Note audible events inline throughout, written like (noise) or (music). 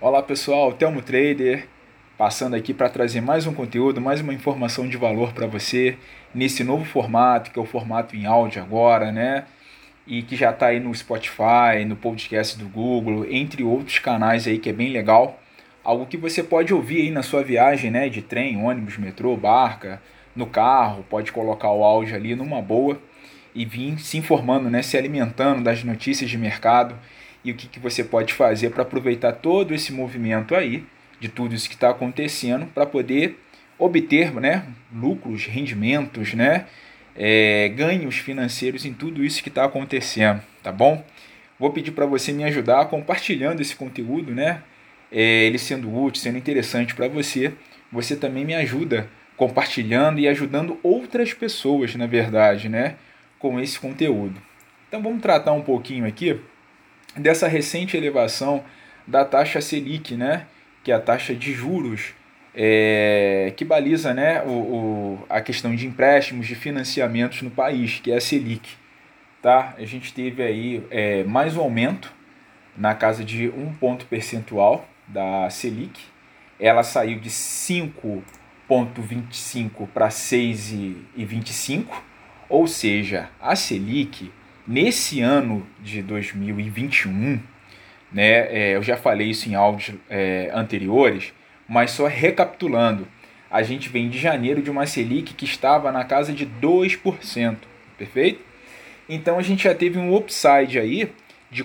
Olá pessoal, Telmo Trader, passando aqui para trazer mais um conteúdo, mais uma informação de valor para você nesse novo formato, que é o formato em áudio agora, né? E que já está aí no Spotify, no podcast do Google, entre outros canais aí que é bem legal. Algo que você pode ouvir aí na sua viagem, né? De trem, ônibus, metrô, barca, no carro, pode colocar o áudio ali numa boa e vir se informando, né? Se alimentando das notícias de mercado e o que, que você pode fazer para aproveitar todo esse movimento aí, de tudo isso que está acontecendo, para poder obter né, lucros, rendimentos, né, é, ganhos financeiros em tudo isso que está acontecendo, tá bom? Vou pedir para você me ajudar compartilhando esse conteúdo, né? É, ele sendo útil, sendo interessante para você, você também me ajuda compartilhando e ajudando outras pessoas, na verdade, né, com esse conteúdo. Então vamos tratar um pouquinho aqui dessa recente elevação da taxa Selic, né, que é a taxa de juros é, que baliza né, o, o, a questão de empréstimos, de financiamentos no país, que é a Selic. Tá? A gente teve aí é, mais um aumento na casa de um ponto percentual da Selic. Ela saiu de 5,25 para 6,25, ou seja, a Selic Nesse ano de 2021, né, é, eu já falei isso em áudios é, anteriores, mas só recapitulando, a gente vem de janeiro de uma Selic que estava na casa de 2%, perfeito? Então a gente já teve um upside aí de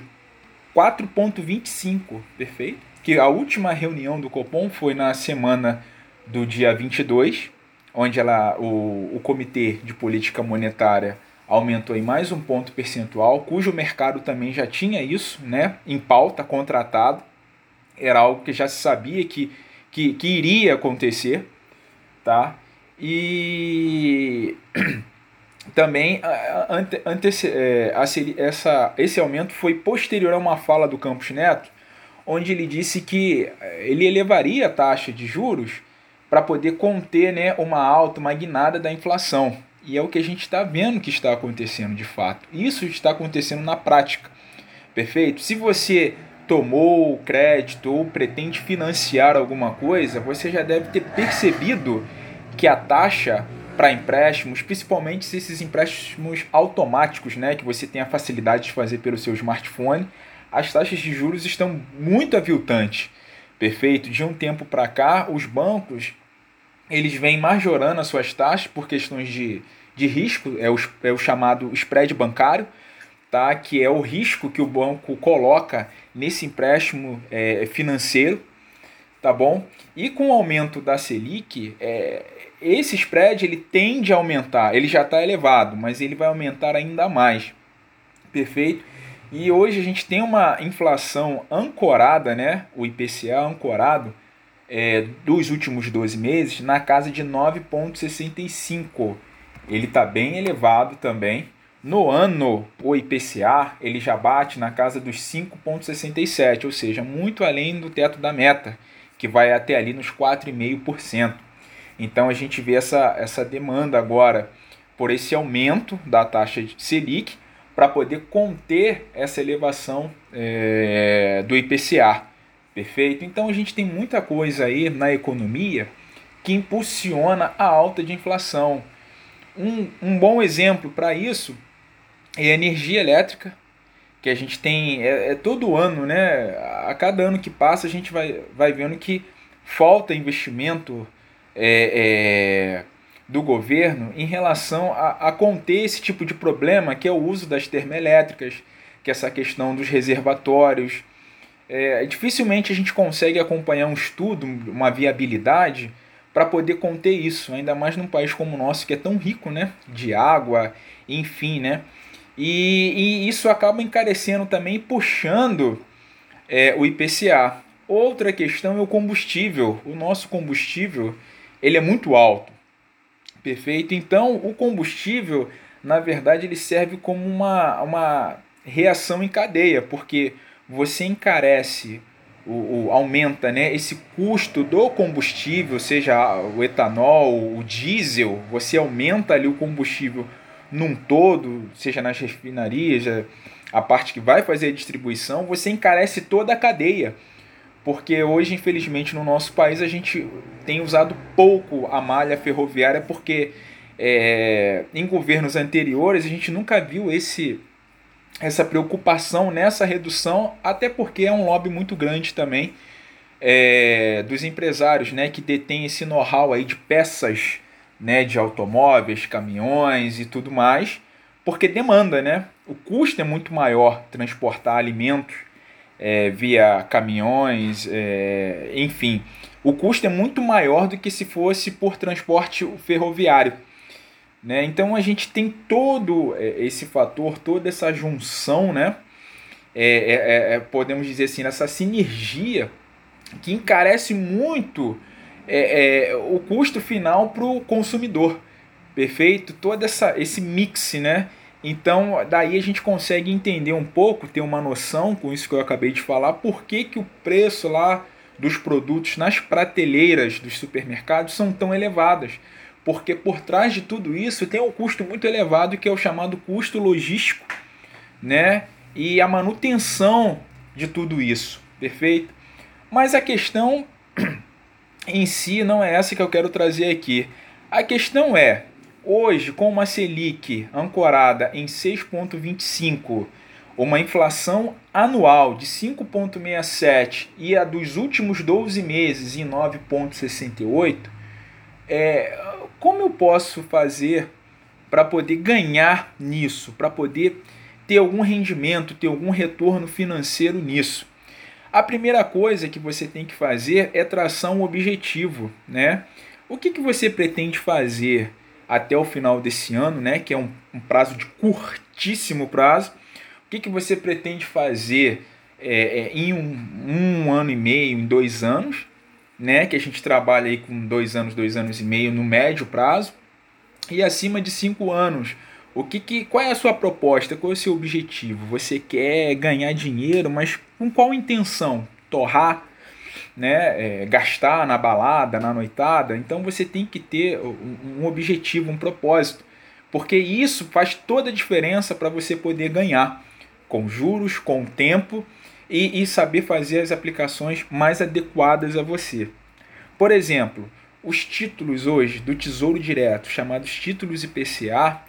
4,25, perfeito? Que a última reunião do Copom foi na semana do dia 22, onde ela, o, o Comitê de Política Monetária aumentou em mais um ponto percentual, cujo mercado também já tinha isso né, em pauta, contratado. Era algo que já se sabia que, que, que iria acontecer. Tá? E (clears throat) também ante, ante, é, essa, esse aumento foi posterior a uma fala do Campos Neto, onde ele disse que é, ele elevaria a taxa de juros para poder conter né, uma alta, uma guinada da inflação. E é o que a gente está vendo que está acontecendo de fato. Isso está acontecendo na prática. Perfeito? Se você tomou crédito ou pretende financiar alguma coisa, você já deve ter percebido que a taxa para empréstimos, principalmente se esses empréstimos automáticos, né, que você tem a facilidade de fazer pelo seu smartphone, as taxas de juros estão muito aviltantes. Perfeito? De um tempo para cá, os bancos eles vêm majorando as suas taxas por questões de, de risco, é o, é o chamado spread bancário, tá? que é o risco que o banco coloca nesse empréstimo é, financeiro, tá bom? E com o aumento da Selic, é, esse spread ele tende a aumentar, ele já está elevado, mas ele vai aumentar ainda mais, perfeito? E hoje a gente tem uma inflação ancorada, né? o IPCA ancorado, é, dos últimos 12 meses na casa de 9,65. Ele está bem elevado também. No ano, o IPCA ele já bate na casa dos 5,67, ou seja, muito além do teto da meta, que vai até ali nos 4,5%. Então a gente vê essa, essa demanda agora por esse aumento da taxa de Selic para poder conter essa elevação é, do IPCA. Perfeito? Então a gente tem muita coisa aí na economia que impulsiona a alta de inflação. Um, um bom exemplo para isso é a energia elétrica, que a gente tem é, é, todo ano, né? A cada ano que passa a gente vai, vai vendo que falta investimento é, é, do governo em relação a, a conter esse tipo de problema que é o uso das termoelétricas, que é essa questão dos reservatórios é, dificilmente a gente consegue acompanhar um estudo, uma viabilidade, para poder conter isso, ainda mais num país como o nosso, que é tão rico né, de água, enfim, né? E, e isso acaba encarecendo também, puxando é, o IPCA. Outra questão é o combustível. O nosso combustível ele é muito alto, perfeito? Então, o combustível, na verdade, ele serve como uma, uma reação em cadeia, porque você encarece, o, o, aumenta né, esse custo do combustível, seja o etanol, o diesel, você aumenta ali o combustível num todo, seja nas refinarias, a parte que vai fazer a distribuição, você encarece toda a cadeia. porque hoje, infelizmente, no nosso país a gente tem usado pouco a malha ferroviária, porque é, em governos anteriores a gente nunca viu esse essa preocupação nessa redução, até porque é um lobby muito grande também é, dos empresários, né, que detêm esse know-how aí de peças, né, de automóveis, caminhões e tudo mais, porque demanda, né? O custo é muito maior transportar alimentos é, via caminhões, é, enfim, o custo é muito maior do que se fosse por transporte ferroviário. Né? Então a gente tem todo é, esse fator, toda essa junção, né? É, é, é, é, podemos dizer assim, essa sinergia que encarece muito é, o custo final para o consumidor. Perfeito? Todo essa, esse mix, né? Então, daí a gente consegue entender um pouco, ter uma noção com isso que eu acabei de falar, por que, que o preço lá dos produtos nas prateleiras dos supermercados são tão elevadas porque por trás de tudo isso tem um custo muito elevado que é o chamado custo logístico, né? E a manutenção de tudo isso, perfeito? Mas a questão (clears throat) em si não é essa que eu quero trazer aqui. A questão é, hoje com uma Selic ancorada em 6.25, uma inflação anual de 5.67 e a dos últimos 12 meses em 9.68, é, como eu posso fazer para poder ganhar nisso, para poder ter algum rendimento, ter algum retorno financeiro nisso? A primeira coisa que você tem que fazer é traçar um objetivo, né? O que, que você pretende fazer até o final desse ano, né? Que é um, um prazo de curtíssimo prazo. O que, que você pretende fazer é, é, em um, um ano e meio, em dois anos? Né, que a gente trabalha aí com dois anos, dois anos e meio no médio prazo, e acima de cinco anos. O que, que qual é a sua proposta? Qual é o seu objetivo? Você quer ganhar dinheiro, mas com qual intenção? Torrar, né, é, gastar na balada, na noitada? Então você tem que ter um objetivo, um propósito, porque isso faz toda a diferença para você poder ganhar com juros, com tempo e, e saber fazer as aplicações mais adequadas a você. Por exemplo, os títulos hoje do Tesouro Direto, chamados títulos IPCA,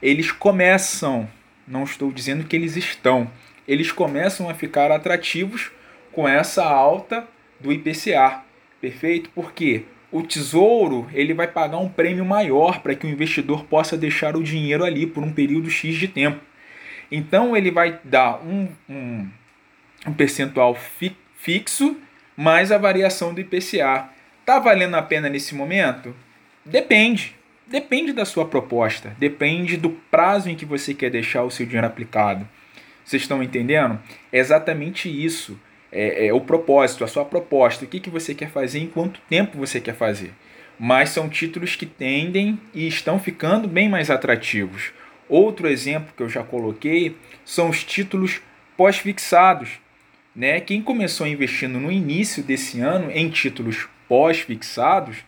eles começam, não estou dizendo que eles estão, eles começam a ficar atrativos com essa alta do IPCA, perfeito? Porque o Tesouro ele vai pagar um prêmio maior para que o investidor possa deixar o dinheiro ali por um período X de tempo. Então ele vai dar um, um um percentual fi fixo mais a variação do IPCA. Tá valendo a pena nesse momento? Depende. Depende da sua proposta, depende do prazo em que você quer deixar o seu dinheiro aplicado. Vocês estão entendendo? É exatamente isso. É, é, o propósito, a sua proposta, o que, que você quer fazer, em quanto tempo você quer fazer. Mas são títulos que tendem e estão ficando bem mais atrativos. Outro exemplo que eu já coloquei são os títulos pós-fixados. Né? Quem começou investindo no início desse ano em títulos pós-fixados,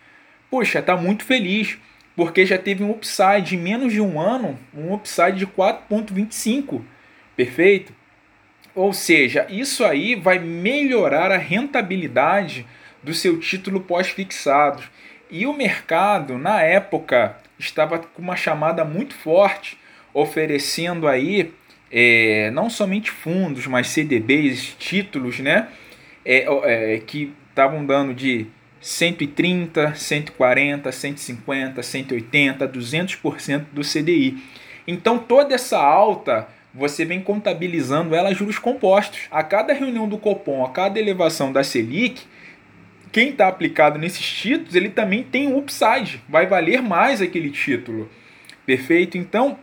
poxa, está muito feliz, porque já teve um upside em menos de um ano, um upside de 4,25, perfeito? Ou seja, isso aí vai melhorar a rentabilidade do seu título pós-fixado. E o mercado, na época, estava com uma chamada muito forte, oferecendo aí é, não somente fundos, mas CDBs, títulos, né? É, é, que estavam dando de 130, 140, 150, 180, 200% do CDI. Então toda essa alta você vem contabilizando ela juros compostos. A cada reunião do Copom, a cada elevação da Selic, quem está aplicado nesses títulos, ele também tem um upside, vai valer mais aquele título. Perfeito? Então,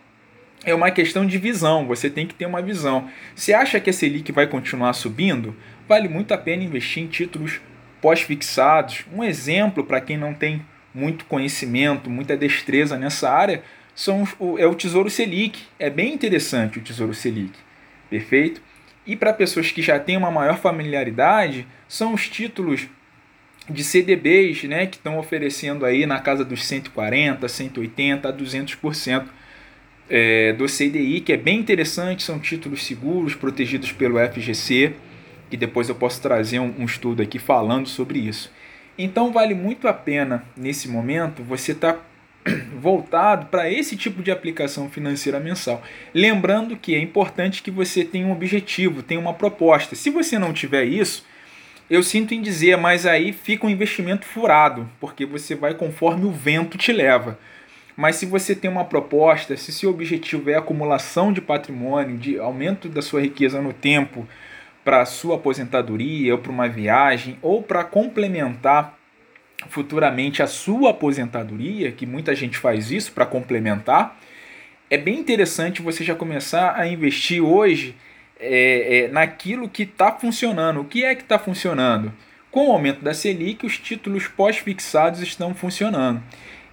é uma questão de visão, você tem que ter uma visão. Você acha que a Selic vai continuar subindo? Vale muito a pena investir em títulos pós-fixados. Um exemplo para quem não tem muito conhecimento, muita destreza nessa área, são, é o Tesouro Selic. É bem interessante o Tesouro Selic, perfeito? E para pessoas que já têm uma maior familiaridade, são os títulos de CDBs né, que estão oferecendo aí na casa dos 140, 180 a 200% é, do CDI, que é bem interessante, são títulos seguros, protegidos pelo FGC, que depois eu posso trazer um, um estudo aqui falando sobre isso. Então vale muito a pena nesse momento você estar tá (clears throat) voltado para esse tipo de aplicação financeira mensal. Lembrando que é importante que você tenha um objetivo, tenha uma proposta. Se você não tiver isso, eu sinto em dizer, mas aí fica um investimento furado, porque você vai conforme o vento te leva. Mas se você tem uma proposta, se seu objetivo é acumulação de patrimônio, de aumento da sua riqueza no tempo, para sua aposentadoria, ou para uma viagem, ou para complementar futuramente a sua aposentadoria, que muita gente faz isso para complementar, é bem interessante você já começar a investir hoje é, é, naquilo que está funcionando. O que é que está funcionando? Com o aumento da Selic, os títulos pós-fixados estão funcionando.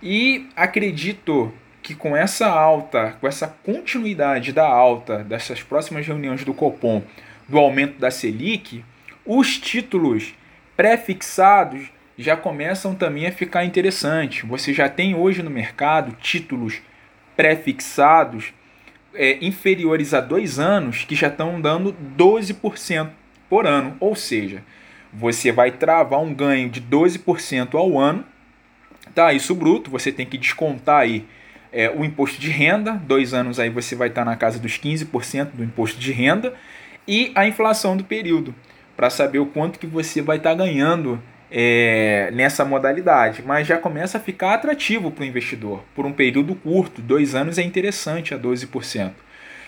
E acredito que com essa alta, com essa continuidade da alta dessas próximas reuniões do Copom, do aumento da Selic, os títulos pré-fixados já começam também a ficar interessantes. Você já tem hoje no mercado títulos pré-fixados é, inferiores a dois anos que já estão dando 12% por ano. Ou seja, você vai travar um ganho de 12% ao ano. Tá, isso bruto, você tem que descontar aí é, o imposto de renda, dois anos aí você vai estar na casa dos 15% do imposto de renda, e a inflação do período, para saber o quanto que você vai estar ganhando é, nessa modalidade, mas já começa a ficar atrativo para o investidor. Por um período curto, dois anos é interessante a 12%.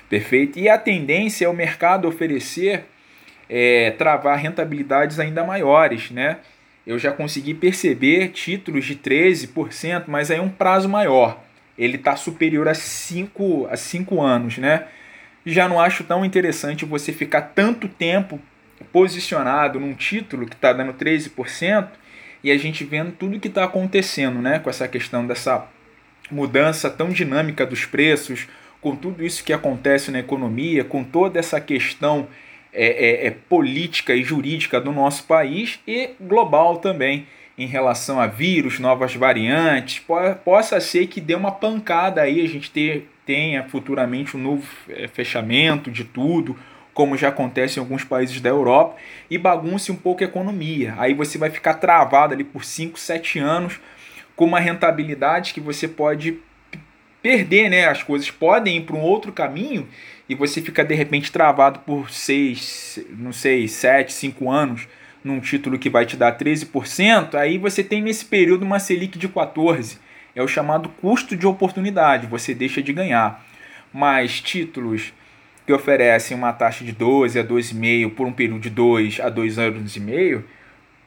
Perfeito? E a tendência é o mercado oferecer, é, travar rentabilidades ainda maiores. Né? Eu já consegui perceber títulos de 13%, mas aí é um prazo maior. Ele está superior a 5 a cinco anos. Né? Já não acho tão interessante você ficar tanto tempo posicionado num título que está dando 13% e a gente vendo tudo que está acontecendo né, com essa questão dessa mudança tão dinâmica dos preços, com tudo isso que acontece na economia, com toda essa questão é, é, é política e jurídica do nosso país e global também em relação a vírus, novas variantes, possa ser que dê uma pancada aí, a gente ter, tenha futuramente um novo é, fechamento de tudo, como já acontece em alguns países da Europa, e bagunce um pouco a economia. Aí você vai ficar travado ali por 5, 7 anos com uma rentabilidade que você pode perder, né? As coisas podem ir para um outro caminho e você fica de repente travado por 6, não sei, 7, 5 anos num título que vai te dar 13%, aí você tem nesse período uma Selic de 14. É o chamado custo de oportunidade, você deixa de ganhar. Mas títulos que oferecem uma taxa de 12 a 2,5 por um período de 2 a 2 anos e meio,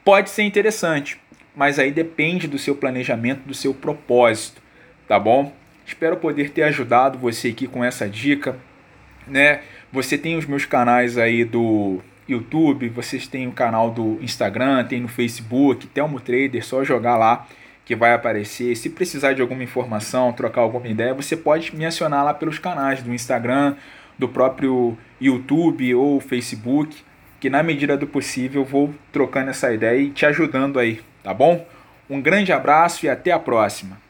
pode ser interessante, mas aí depende do seu planejamento, do seu propósito, tá bom? Espero poder ter ajudado você aqui com essa dica, né? Você tem os meus canais aí do YouTube, vocês têm o canal do Instagram, tem no Facebook, Telmo Trader, só jogar lá que vai aparecer. Se precisar de alguma informação, trocar alguma ideia, você pode me acionar lá pelos canais do Instagram, do próprio YouTube ou Facebook, que na medida do possível vou trocando essa ideia e te ajudando aí, tá bom? Um grande abraço e até a próxima.